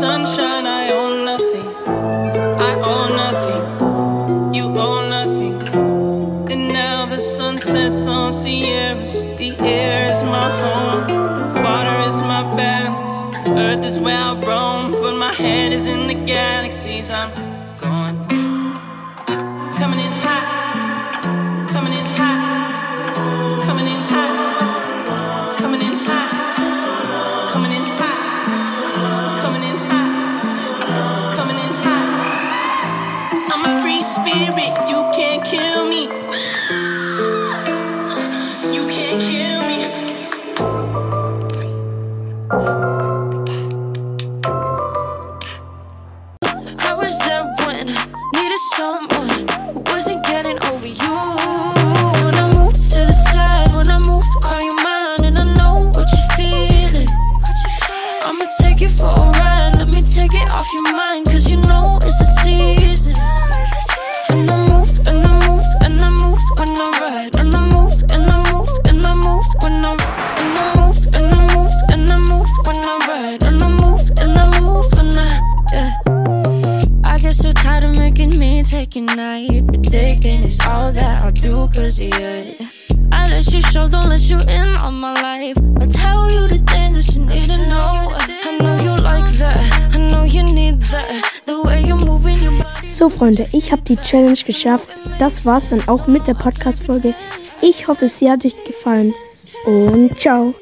sunshine, I own nothing. I own nothing. You own nothing. And now the sun sets on Sierras. The air is my home. The water is my balance. Earth is where I roam. But my head is in the galaxies. I'm spirit, you can't kill me. You can't kill me. I was there when I needed someone who wasn't getting over you. When I move to the side, when I move, call you mine, and I know what you're feeling. I'ma take you for a ride, a night. Ridiculous, all that I'll do cause of you. I let you show, don't let you in on my life. I tell you the things that you need to know. I know you like that, I know you need that. The way you're moving your body. So, Freunde, ich habe die Challenge geschafft. Das war's dann auch mit der Podcast-Folge. Ich hoffe, sie hat euch gefallen. Und ciao.